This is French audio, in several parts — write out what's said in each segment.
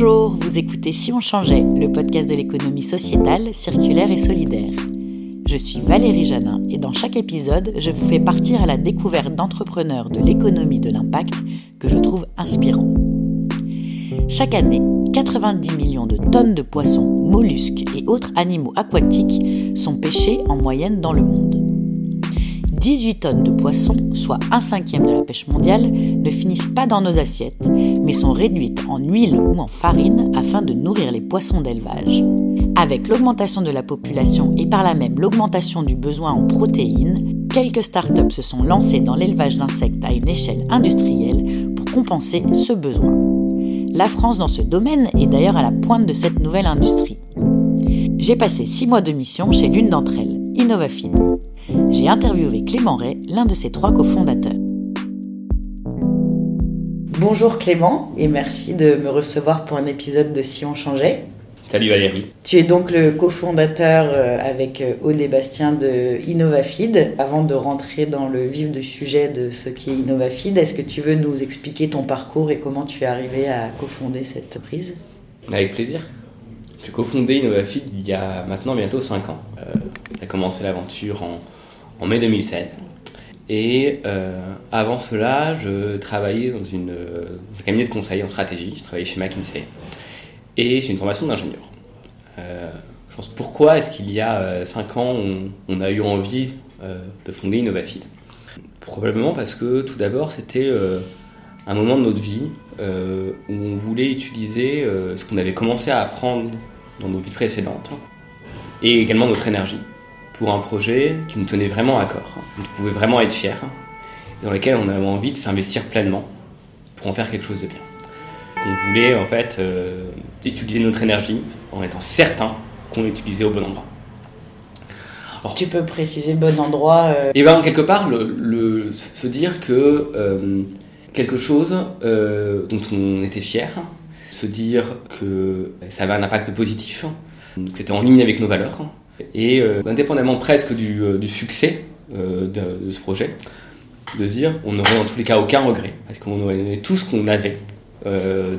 Bonjour, vous écoutez Si on changeait, le podcast de l'économie sociétale, circulaire et solidaire. Je suis Valérie Janin et dans chaque épisode, je vous fais partir à la découverte d'entrepreneurs de l'économie de l'impact que je trouve inspirants. Chaque année, 90 millions de tonnes de poissons, mollusques et autres animaux aquatiques sont pêchés en moyenne dans le monde. 18 tonnes de poissons, soit un cinquième de la pêche mondiale, ne finissent pas dans nos assiettes, mais sont réduites en huile ou en farine afin de nourrir les poissons d'élevage. Avec l'augmentation de la population et par là même l'augmentation du besoin en protéines, quelques startups se sont lancées dans l'élevage d'insectes à une échelle industrielle pour compenser ce besoin. La France dans ce domaine est d'ailleurs à la pointe de cette nouvelle industrie. J'ai passé six mois de mission chez l'une d'entre elles, Innovafeed. J'ai interviewé Clément Ray, l'un de ses trois cofondateurs. Bonjour Clément et merci de me recevoir pour un épisode de Si on changeait. Salut Valérie. Tu es donc le cofondateur euh, avec euh, Aude et Bastien de Innovafeed. Avant de rentrer dans le vif du sujet de ce qu'est Innovafeed, est-ce que tu veux nous expliquer ton parcours et comment tu es arrivé à cofonder cette entreprise? Avec plaisir. J'ai cofondé Innovafeed il y a maintenant bientôt 5 ans. Euh, a commencé l'aventure en, en, mai 2016. Et euh, avant cela, je travaillais dans, une, un cabinet de conseil en stratégie. Je travaillais chez McKinsey. Et j'ai une formation d'ingénieur. Euh, je pense pourquoi est-ce qu'il y a 5 ans, on, a eu envie euh, de fonder Innovafeed? Probablement parce que tout d'abord, c'était euh, un moment de notre vie euh, où on voulait utiliser euh, ce qu'on avait commencé à apprendre dans nos vies précédentes et également notre énergie pour un projet qui nous tenait vraiment à corps, dont on pouvait vraiment être fiers, dans lequel on avait envie de s'investir pleinement pour en faire quelque chose de bien. On voulait en fait euh, utiliser notre énergie en étant certain qu'on l'utilisait au bon endroit. Alors, tu peux préciser bon endroit euh... Et bien quelque part, le, le, se dire que euh, quelque chose euh, dont on était fier, se dire que ça avait un impact positif, que c'était en ligne avec nos valeurs, et euh, indépendamment presque du, euh, succès euh, de, ce projet, de dire on n'aurait en tous les cas aucun regret, parce qu'on aurait donné tout ce qu'on avait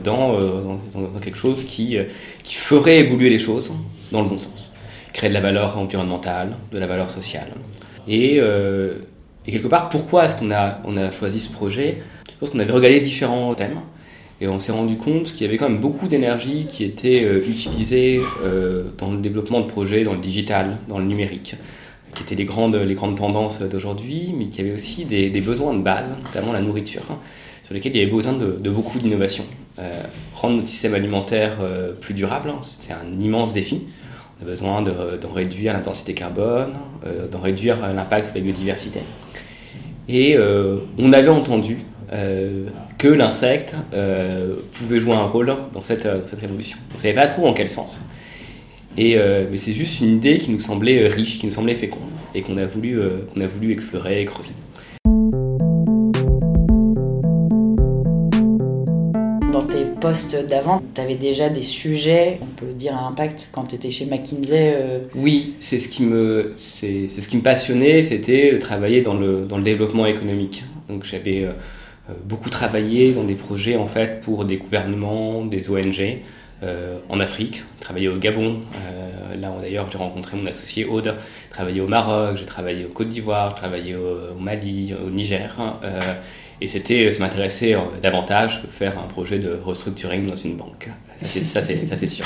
dans, quelque chose qui, ferait évoluer les choses dans le bon sens, créer de la valeur environnementale, de la valeur sociale. Et, et quelque part, pourquoi est-ce qu'on a, on a choisi ce projet? Je pense qu'on avait regardé différents thèmes. Et on s'est rendu compte qu'il y avait quand même beaucoup d'énergie qui était euh, utilisée euh, dans le développement de projets, dans le digital, dans le numérique, qui étaient les grandes, les grandes tendances d'aujourd'hui, mais qu'il y avait aussi des, besoins de base, notamment la nourriture, hein, sur lesquels il y avait besoin de, beaucoup d'innovation. Euh, rendre notre système alimentaire plus durable, hein, c'était un immense défi. On a besoin d'en réduire l'intensité carbone, d'en réduire l'impact sur la biodiversité. Et on avait entendu euh, que l'insecte euh, pouvait jouer un rôle dans cette, euh, cette révolution. On ne savait pas trop en quel sens. Et, euh, mais c'est juste une idée qui nous semblait riche, qui nous semblait féconde, et qu'on a, voulu, qu'on a voulu explorer et creuser. Dans tes postes d'avant, tu avais déjà des sujets, on peut dire à impact, quand tu étais chez McKinsey. Oui, c'est ce, qui me, c'est, ce qui me passionnait, c'était travailler dans le, dans le développement économique. Donc j'avais beaucoup travaillé dans des projets en fait pour des gouvernements, des ONG euh, en Afrique, travaillé au Gabon. Euh, là d'ailleurs j'ai rencontré mon associé Aude, travaillé au Maroc, j'ai travaillé au Côte d'Ivoire, travaillé au, Mali, au Niger. Euh, et c'était, ça m'intéressait davantage que faire un projet de restructuring dans une banque. Ça c'est, sûr.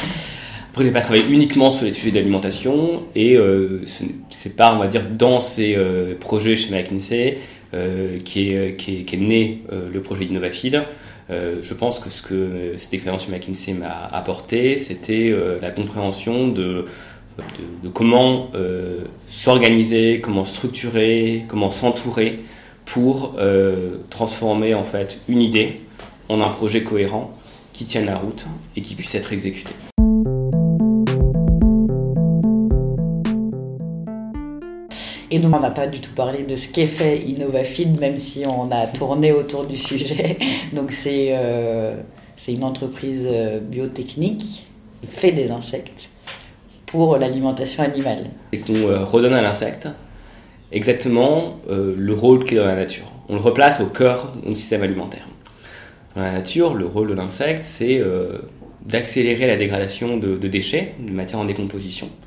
Après, je n'ai pas travaillé uniquement sur les sujets d'alimentation et euh, c'est pas, on va dire, dans ces euh, projets chez McKinsey euh, qui, est, qui, est, né euh, le projet Innovafeed. Euh, je pense que ce que cette expérience chez McKinsey m'a apporté, c'était euh, la compréhension de, de, de comment s'organiser, comment structurer, comment s'entourer pour transformer en fait une idée en un projet cohérent qui tienne la route et qui puisse être exécuté. Et donc, on n'a pas du tout parlé de ce qu'est fait Innovafeed, même si on a tourné autour du sujet. Donc, c'est euh, une entreprise biotechnique qui fait des insectes pour l'alimentation animale. C'est qu'on euh, redonne à l'insecte exactement euh, le rôle qu'il est dans la nature. On le replace au cœur de notre système alimentaire. Dans la nature, le rôle de l'insecte, c'est euh, d'accélérer la dégradation de, déchets, de matières en décomposition, euh,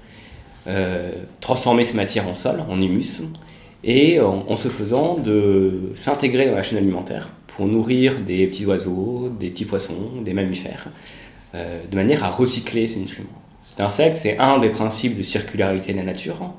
transformer ces matières en sol, en humus, et en, se faisant de s'intégrer dans la chaîne alimentaire pour nourrir des petits oiseaux, des petits poissons, des mammifères, euh, de manière à recycler ces nutriments. Cet insecte, c'est un des principes de circularité de la nature,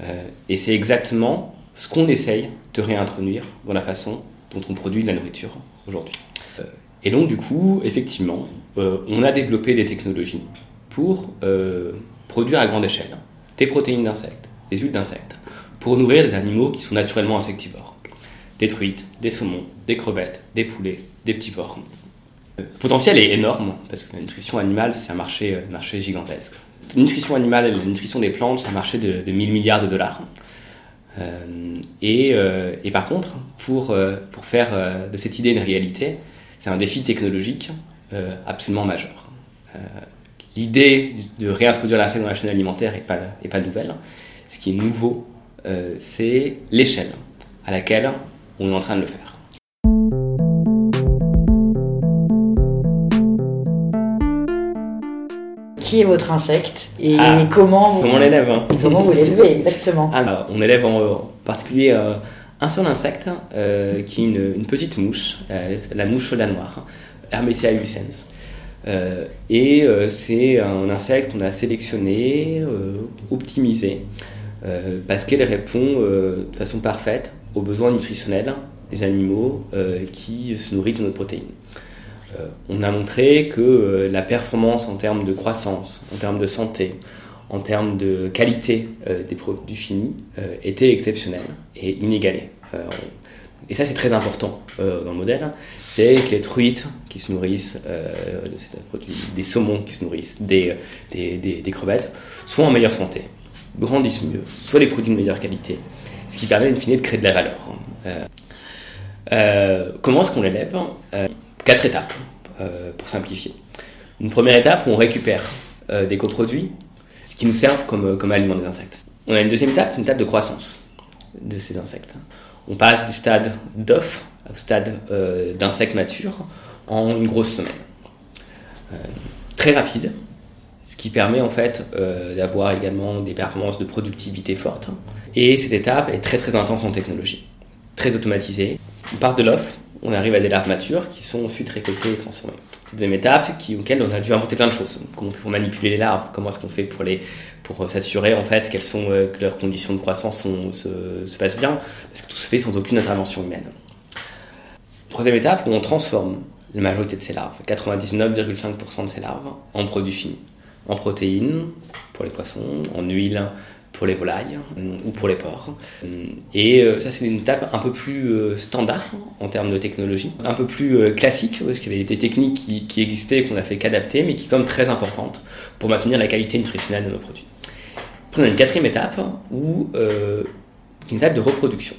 euh, et c'est exactement ce qu'on essaye de réintroduire dans la façon dont on produit de la nourriture aujourd'hui. Euh, et donc, du coup, effectivement, euh, on a développé des technologies pour euh, produire à grande échelle des protéines d'insectes, des huiles d'insectes, pour nourrir des animaux qui sont naturellement insectivores. Des truites, des saumons, des crevettes, des poulets, des petits porcs. Le potentiel est énorme, parce que la nutrition animale, c'est un marché, marché gigantesque. La nutrition animale et la nutrition des plantes, c'est un marché de, de 1000 milliards de dollars. Euh, euh, et, par contre, pour, euh, pour faire de cette idée une réalité, c'est un défi technologique absolument majeur. L'idée de réintroduire l'assiette dans la chaîne alimentaire n'est pas, est pas nouvelle. Ce qui est nouveau, c'est l'échelle à laquelle on est en train de le faire. qui est votre insecte et ah, comment vous, l'élève hein. comment vous l'élevez exactement. Alors, on élève en, particulier euh, un seul insecte euh, qui est une, petite mouche, euh, la mouche la noire, Hermetia lucens. Et c'est un insecte qu'on a sélectionné, optimisé, parce qu'elle répond de façon parfaite aux besoins nutritionnels des animaux qui se nourrissent de nos protéines. Euh, on a montré que euh, la performance en termes de croissance, en termes de santé, en termes de qualité euh, des produits finis était exceptionnelle et inégalée. Et ça, c'est très important dans le modèle. C'est que les truites qui se nourrissent des saumons qui se nourrissent des, des, crevettes soient en meilleure santé, grandissent mieux, soient des produits de meilleure qualité, ce qui permet, in fine, de créer de la valeur. comment est-ce qu'on l'élève quatre étapes euh, pour simplifier. Une première étape où on récupère euh, des coproduits qui nous servent comme, euh, comme aliment des insectes. On a une deuxième étape, une étape de croissance de ces insectes. On passe du stade d'œuf au stade d'insectes matures en une grosse semaine. très rapide, ce qui permet en fait d'avoir également des performances de productivité fortes. Et cette étape est très très intense en technologie, très automatisée. On part de l'œuf, on arrive à des larves matures qui sont ensuite récoltées et transformées. C'est des étapes qui, auxquelles on a dû inventer plein de choses. Comment on fait pour manipuler les larves? Comment est-ce qu'on fait pour, pour euh, s'assurer en fait qu'elles sont, euh, que leurs conditions de croissance se, se, passent bien? Parce que tout se fait sans aucune intervention humaine. Troisième étape où on transforme la majorité de ces larves, 99,5% de ces larves, en produits finis. En protéines pour les poissons, en huile pour les volailles euh, ou pour les porcs. Euh, et euh, ça, c'est une étape un peu plus standard en termes de technologie, un peu plus classique, parce qu'il y avait des techniques qui, qui existaient qu'on a fait qu'adapter, mais qui sont très importantes pour maintenir la qualité nutritionnelle de nos produits. Après, on a une quatrième étape, où, une étape de reproduction.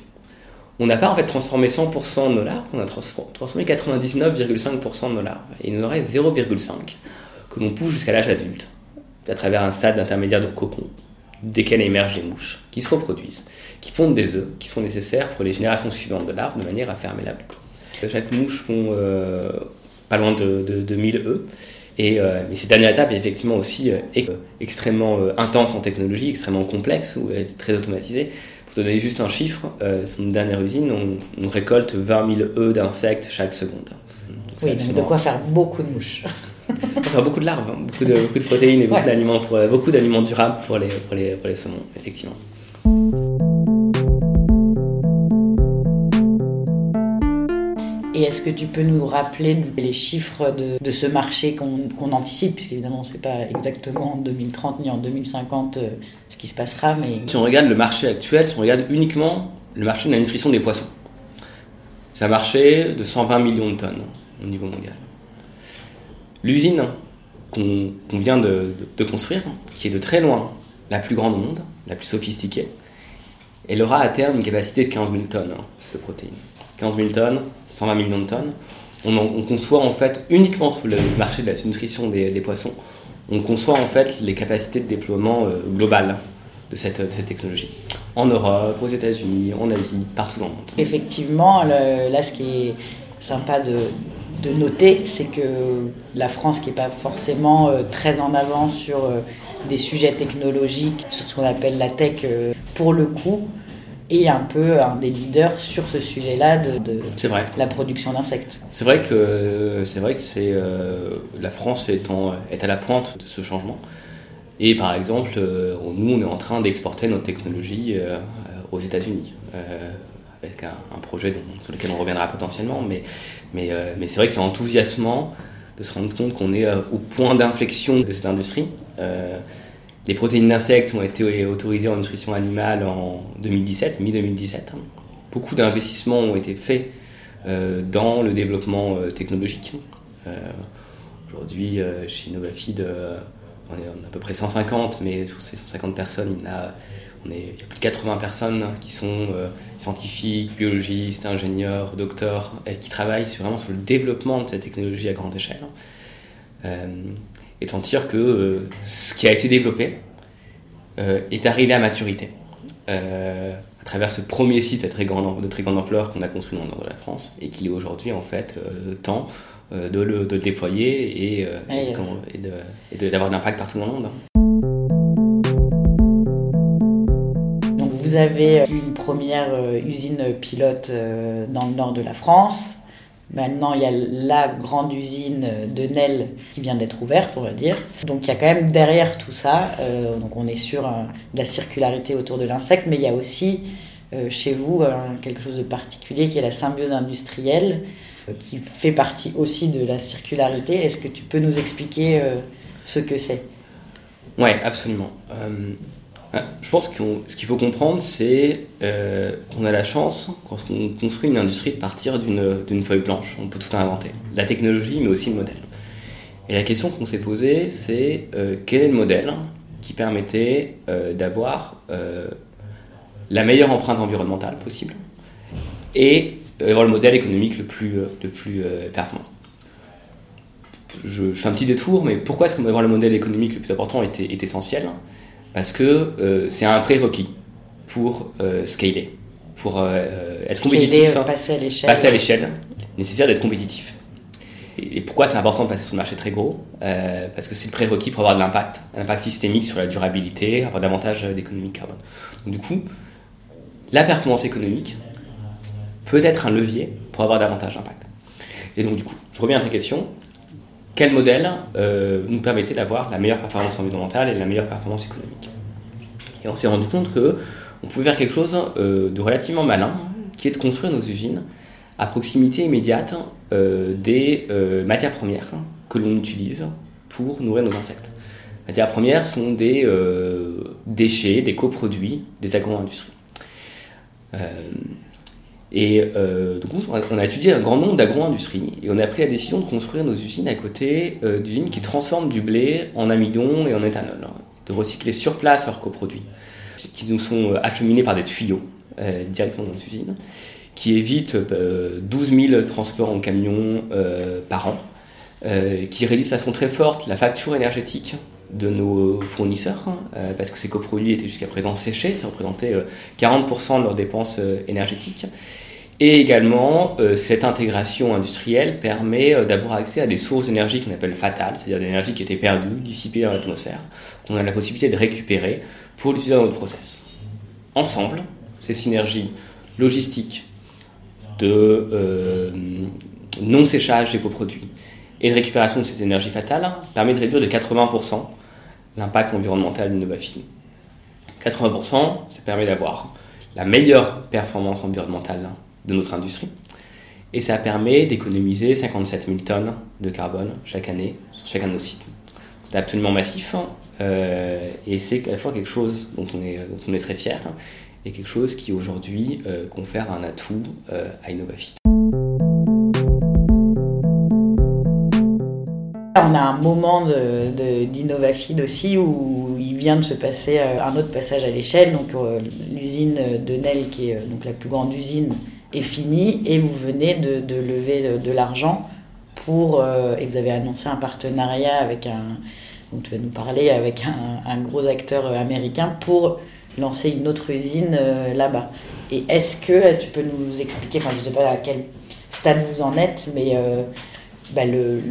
On n'a pas en fait transformé 100% de nos larves, on a transformé 99,5% de nos larves. Et il nous en reste 0,5 que l'on pousse jusqu'à l'âge adulte, à travers un stade intermédiaire de cocon, desquels émergent les mouches, qui se reproduisent, qui pondent des œufs, qui sont nécessaires pour les générations suivantes de larves, de manière à fermer la boucle. Chaque mouche font euh, pas loin de, de, 1000 œufs. Et, euh, mais cette dernière étape est effectivement aussi euh, extrêmement intense en technologie, extrêmement complexe, où elle est très automatisée. Pour te donner juste un chiffre, sur une dernière usine, on, récolte 20 000 œufs d'insectes chaque seconde. oui, donc de quoi faire beaucoup de mouches. Enfin, beaucoup de larves, hein. beaucoup, de, beaucoup, de, protéines et beaucoup d'aliments pour, beaucoup d'aliments durables pour les, pour, les, pour les saumons, effectivement. Et est-ce que tu peux nous rappeler les chiffres de, de ce marché qu'on anticipe, puisqu'évidemment on ne sait pas exactement en 2030 ni en 2050 euh, ce qui se passera, mais... Si on regarde le marché actuel, si on regarde uniquement le marché de la nutrition des poissons, c'est un marché de 120 millions de tonnes au niveau mondial. L'usine qu'on vient de, construire, qui est de très loin la plus grande au monde, la plus sophistiquée, elle aura à terme une capacité de 15 000 tonnes hein, de protéines. 15 000 tonnes, 120 millions de tonnes. On, conçoit en fait uniquement sur le marché de la nutrition des, poissons, on conçoit en fait les capacités de déploiement euh, globales de cette, cette, technologie. En Europe, aux États-Unis, en Asie, partout dans le monde. Effectivement, là ce qui est sympa de, de noter, c'est que la France, qui n'est pas forcément très en avance sur des sujets technologiques, sur ce qu'on appelle la tech, pour le coup, et un peu un des leaders sur ce sujet-là de, la production d'insectes. C'est vrai que c'est vrai que c'est euh, la France est, est à la pointe de ce changement. Et par exemple, euh, nous, on est en train d'exporter notre technologie euh, aux États-Unis avec un, projet sur lequel on reviendra potentiellement. Mais, mais, c'est vrai que c'est enthousiasmant de se rendre compte qu'on est au point d'inflexion de cette industrie. Les protéines d'insectes ont été autorisées en nutrition animale en 2017, mi-2017. Beaucoup d'investissements ont été faits euh, dans le développement euh, technologique. Euh, aujourd'hui, chez Novafeed, on est à peu près 150, mais sur ces 150 personnes, il y, a, on est, il y a plus de 80 personnes qui sont scientifiques, biologistes, ingénieurs, docteurs, et qui travaillent sur, vraiment sur le développement de cette technologie à grande échelle. Et dire que euh, ce qui a été développé euh, est arrivé à maturité. Euh, à travers ce premier site de très grande, de très grande ampleur qu'on a construit dans le nord de la France et qu'il est aujourd'hui en fait temps de le de déployer et, et d'avoir de l'impact partout dans le monde. Vous avez une première usine pilote dans le nord de la France Maintenant, il y a la grande usine de Nel qui vient d'être ouverte, on va dire. Donc il y a quand même derrière tout ça, euh, donc on est sur euh, la circularité autour de l'insecte, mais il y a aussi euh, chez vous quelque chose de particulier qui est la symbiose industrielle, qui fait partie aussi de la circularité. Est-ce que tu peux nous expliquer ce que c'est? Oui, absolument. Je pense que ce qu'il faut comprendre, c'est euh, qu'on a la chance, quand on construit une industrie, de partir d'une feuille blanche. On peut tout inventer. La technologie, mais aussi le modèle. Et la question qu'on s'est posée, c'est euh, quel est le modèle qui permettait euh, d'avoir la meilleure empreinte environnementale possible et avoir le modèle économique le plus, performant? Je, fais un petit détour, mais pourquoi est-ce qu'avoir le modèle économique le plus important est, est essentiel? Parce que euh, c'est un prérequis pour euh, scaler, pour euh, être compétitif. passer à l'échelle. Passer à l'échelle, nécessaire d'être compétitif. Et, pourquoi c'est important de passer sur le marché très gros? Parce que c'est le prérequis pour avoir de l'impact, un impact systémique sur la durabilité, avoir davantage d'économie carbone. Donc, du coup, la performance économique peut être un levier pour avoir davantage d'impact. Et donc, du coup, je reviens à ta question quel modèle euh, nous permettait d'avoir la meilleure performance environnementale et la meilleure performance économique. Et on s'est rendu compte que on pouvait faire quelque chose euh, de relativement malin, qui est de construire nos usines à proximité immédiate euh, des matières premières que l'on utilise pour nourrir nos insectes. Les matières premières sont des déchets, des coproduits des agro-industries. Et euh, du coup, on a étudié un grand nombre d'agro-industries et on a pris la décision de construire nos usines à côté euh, d'usines qui transforment du blé en amidon et en éthanol, hein, de recycler sur place leurs coproduits, qui nous sont euh, acheminés par des tuyaux directement dans nos usines, qui évitent 12 000 transports en camion par an, qui réduisent de façon très forte la facture énergétique de nos fournisseurs, hein, parce que ces coproduits étaient jusqu'à présent séchés, ça représentait 40% de leurs dépenses énergétiques. Et également, euh, cette intégration industrielle permet euh, d'avoir accès à des sources d'énergie qu'on appelle fatales, c'est-à-dire d'énergie qui était perdue, dissipée dans l'atmosphère, qu'on a la possibilité de récupérer pour l'utiliser dans notre process. Ensemble, ces synergies logistiques de euh, non-séchage des coproduits et de récupération de ces énergies fatales permet de réduire de 80% l'impact environnemental d'Innovafin. 80%, ça permet d'avoir la meilleure performance environnementale de notre industrie. Et ça permet d'économiser 57 000 tonnes de carbone chaque année sur chacun de nos sites. C'est absolument massif hein. euh, et c'est à la fois quelque chose dont on est, dont on est très fier et quelque chose qui aujourd'hui euh, confère un atout euh, à Innovafit. On a un moment d'Innovafid de, aussi où il vient de se passer un autre passage à l'échelle. Donc l'usine de Nel, qui est donc la plus grande usine est fini et vous venez de, de lever de, l'argent pour, euh, et vous avez annoncé un partenariat avec un, dont tu vas nous parler, avec un, gros acteur américain pour lancer une autre usine euh, là-bas. Et est-ce que tu peux nous expliquer, enfin je ne sais pas à quel stade vous en êtes, mais euh, bah, le,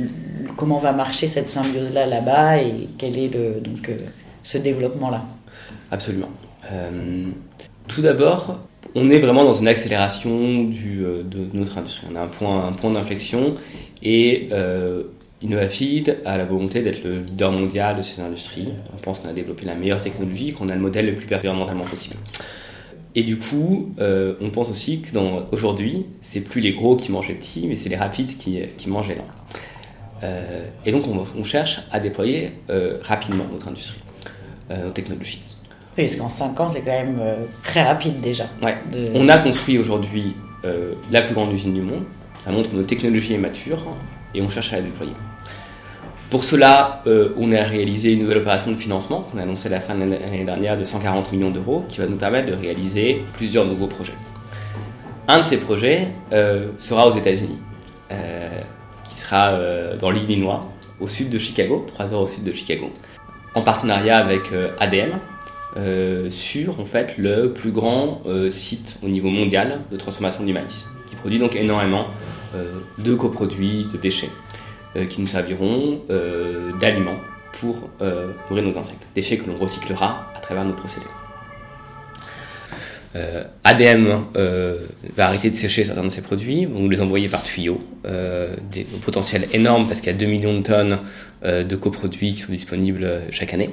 comment va marcher cette symbiose-là là-bas et quel est le, donc, ce développement-là Absolument. tout d'abord, on est vraiment dans une accélération du, de notre industrie. On a un point, un point d'inflexion et Innovafeed a la volonté d'être le leader mondial de cette industrie. On pense qu'on a développé la meilleure technologie, qu'on a le modèle le plus environnementalement possible. Et du coup, euh, on pense aussi que aujourd'hui, c'est plus les gros qui mangent les petits, mais c'est les rapides qui, qui mangent les lents. Euh, et donc, on, cherche à déployer euh, rapidement notre industrie, nos technologies. Oui, parce qu'en 5 ans, c'est quand même très rapide déjà. Ouais. On a construit aujourd'hui la plus grande usine du monde. Ça montre que notre technologie est mature et on cherche à la déployer. Pour cela, euh, on a réalisé une nouvelle opération de financement qu'on a annoncé à la fin de l'année dernière de 140 millions d'euros qui va nous permettre de réaliser plusieurs nouveaux projets. Un de ces projets euh, sera aux États-Unis, euh, qui sera dans l'Illinois, au sud de Chicago, 3 heures au sud de Chicago, en partenariat avec ADM, sur en fait le plus grand site au niveau mondial de transformation du maïs, qui produit donc énormément de coproduits, de déchets. Euh, qui nous serviront euh, d'aliments pour euh, nourrir nos insectes. Déchets que l'on recyclera à travers nos procédés. ADM va arrêter de sécher certains de ces produits, vont nous les envoyer par tuyau, des potentiels énormes parce qu'il y a 2 millions de tonnes de coproduits qui sont disponibles chaque année.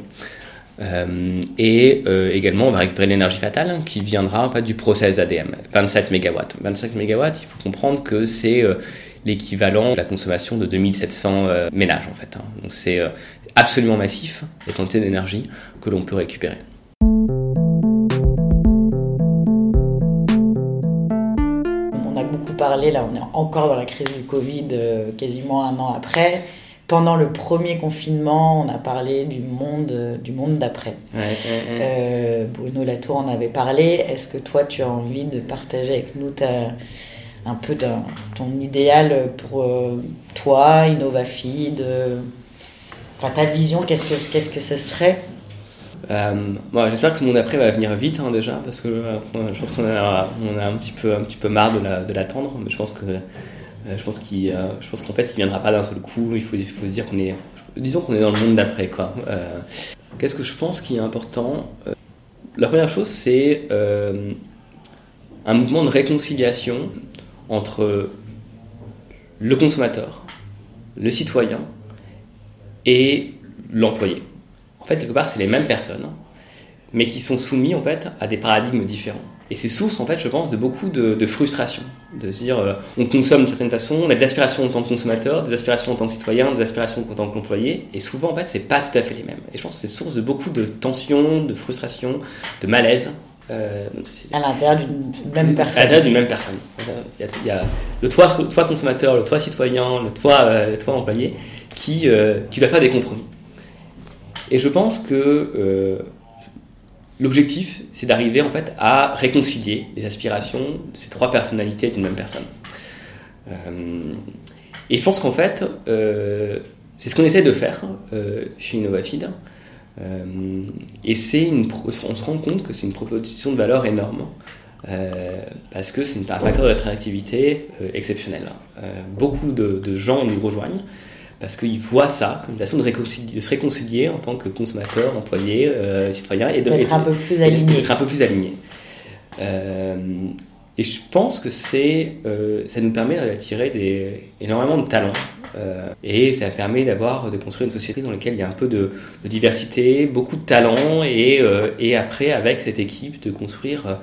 et également, on va récupérer l'énergie fatale qui viendra en du process ADM, 27 MW. 25 MW, il faut comprendre que c'est l'équivalent de la consommation de 2700 euh, ménages en fait. Hein. Donc c'est euh, absolument massif, les quantités d'énergie que l'on peut récupérer. On a beaucoup parlé, là on est encore dans la crise du Covid euh, quasiment un an après. Pendant le premier confinement, on a parlé du monde, du monde d'après. Bruno Latour en avait parlé. Est-ce que toi, tu as envie de partager avec nous ta, un peu ton idéal pour euh, toi, InnovaFeed euh, Enfin, ta vision, qu'est-ce que, qu'est-ce que ce serait? Euh, J'espère que monde après va venir vite hein, déjà, parce que je pense qu'on a, un, petit peu, un petit peu marre de, l'attendre, mais je pense que je pense, qu'il, je pense qu'en fait, il ne viendra pas d'un seul coup. Il faut, il faut se dire qu'on est, disons qu'on est dans le monde d'après. Quoi. qu'est-ce que je pense qui est important? La première chose, c'est un mouvement de réconciliation entre le consommateur, le citoyen et l'employé. En fait, quelque part, c'est les mêmes personnes, mais qui sont soumis en fait à des paradigmes différents. Et c'est source, en fait, je pense, de beaucoup de, frustration. De se dire, euh, on consomme d'une certaine façon, on a des aspirations en tant que consommateur, des aspirations en tant que citoyen, des aspirations en tant qu'employé, et souvent, en fait, c'est pas tout à fait les mêmes. Et je pense que c'est source de beaucoup de tensions, de frustration, de malaise euh, à l'intérieur d'une même personne. À l'intérieur d'une même personne. Il y, a, le toi, toi, consommateur, le toi citoyen, le toi, euh, toi employé, qui, euh, qui doit faire des compromis. Et je pense que l'objectif, c'est d'arriver en fait à réconcilier les aspirations de ces trois personnalités d'une même personne. et je pense qu'en fait, c'est ce qu'on essaie de faire chez InnovaFeed. Euh, et c'est une, on se rend compte que c'est une proposition de valeur énorme. Euh, parce que c'est un facteur d'attractivité euh, exceptionnel. beaucoup de, gens nous rejoignent parce qu'ils voient ça comme une façon de, de, se réconcilier en tant que consommateur, employé, citoyen et d'être un peu plus aligné. un peu plus aligné. Et je pense que c'est, ça nous permet d'attirer énormément de talents euh, et ça permet d'avoir, de construire une société dans laquelle il y a un peu de, diversité, beaucoup de talent, et, euh, et, après, avec cette équipe, de construire euh,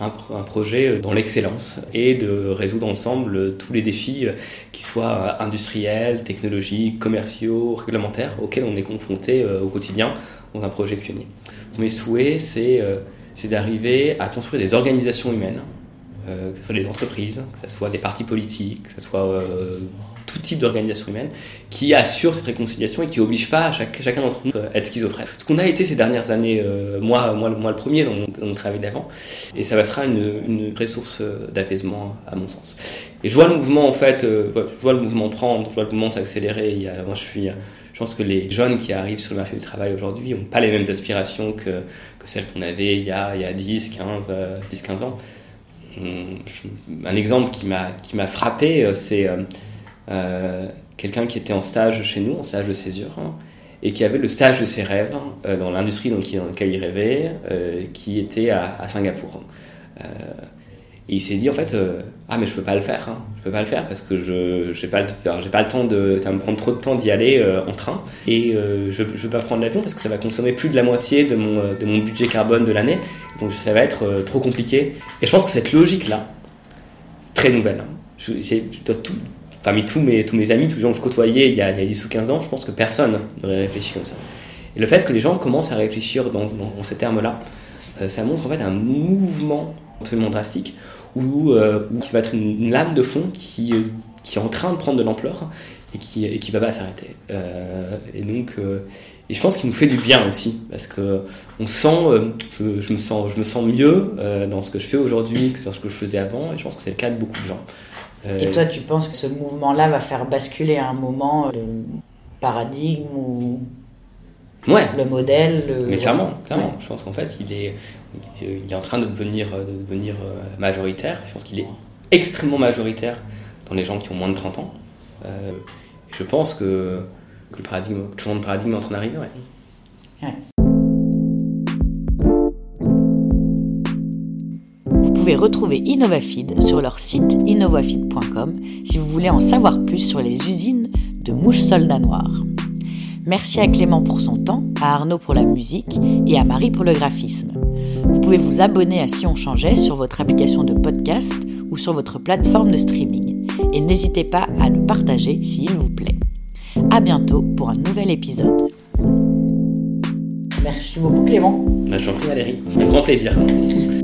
un, un projet dans l'excellence et de résoudre ensemble tous les défis, qui soient industriels, technologiques, commerciaux, réglementaires, auxquels on est confronté au quotidien dans un projet pionnier. Mes souhaits, c'est d'arriver à construire des organisations humaines que ce soit des entreprises, que ce soit des partis politiques, que ce soit tout type d'organisation humaine qui assure cette réconciliation et qui n'oblige pas à chacun d'entre nous à être schizophrène. Ce qu'on a été ces dernières années, euh, moi, moi, le premier dans mon, travail d'avant, et ça sera une, une vraie source euh, d'apaisement à mon sens. Et je vois le mouvement en fait, euh, je vois le mouvement prendre, je vois le mouvement s'accélérer. Moi, je suis je pense que les jeunes qui arrivent sur le marché du travail aujourd'hui n'ont pas les mêmes aspirations que, que celles qu'on avait il y, a, il y a 10, 15, 10, 15 ans. Hum, un exemple qui m'a frappé, c'est euh, quelqu'un qui était en stage chez nous, en stage de césure, hein, et qui avait le stage de ses rêves euh, dans l'industrie dans laquelle il rêvait, euh, qui était à, Singapour. Euh, et il s'est dit en fait, ah mais je peux pas le faire, hein. je peux pas le faire parce que je j'ai pas le temps de, ça me prend trop de temps d'y aller en train et je je peux pas prendre l'avion parce que ça va consommer plus de la moitié de mon de mon budget carbone de l'année, donc ça va être trop compliqué. Et je pense que cette logique là, c'est très nouvelle. Hein. J'ai tout parmi tous mes, tous mes amis, tous les gens que je côtoyais il y, a, il y a 10 ou 15 ans, je pense que personne n'aurait réfléchi comme ça. Et le fait que les gens commencent à réfléchir dans, dans, ces termes-là, euh, ça montre en fait un mouvement absolument drastique où, euh, qui va être une, lame de fond qui, qui est en train de prendre de l'ampleur et qui et qui va pas s'arrêter. Euh, et donc, et je pense qu'il nous fait du bien aussi parce que on sent, je, je, me sens, je me sens mieux dans ce que je fais aujourd'hui que dans ce que je faisais avant. Et je pense que c'est le cas de beaucoup de gens. Et toi, tu penses que ce mouvement-là va faire basculer à un moment le paradigme ou ouais. le modèle Mais clairement, clairement. Je pense qu'en fait, il est, il est en train de devenir, de devenir euh, majoritaire. Je pense qu'il est extrêmement majoritaire dans les gens qui ont moins de 30 ans. Euh, je pense que, que le paradigme, le changement de paradigme est en train d'arriver. Ouais. ouais. Vous pouvez retrouver InnovaFeed sur leur site innovafeed.com si vous voulez en savoir plus sur les usines de mouches soldats noirs. Merci à Clément pour son temps, à Arnaud pour la musique et à Marie pour le graphisme. Vous pouvez vous abonner à Si on changeait sur votre application de podcast ou sur votre plateforme de streaming. Et n'hésitez pas à le partager s'il vous plaît. À bientôt pour un nouvel épisode. Merci beaucoup Clément. Bah, J'en prie Valérie, un grand plaisir.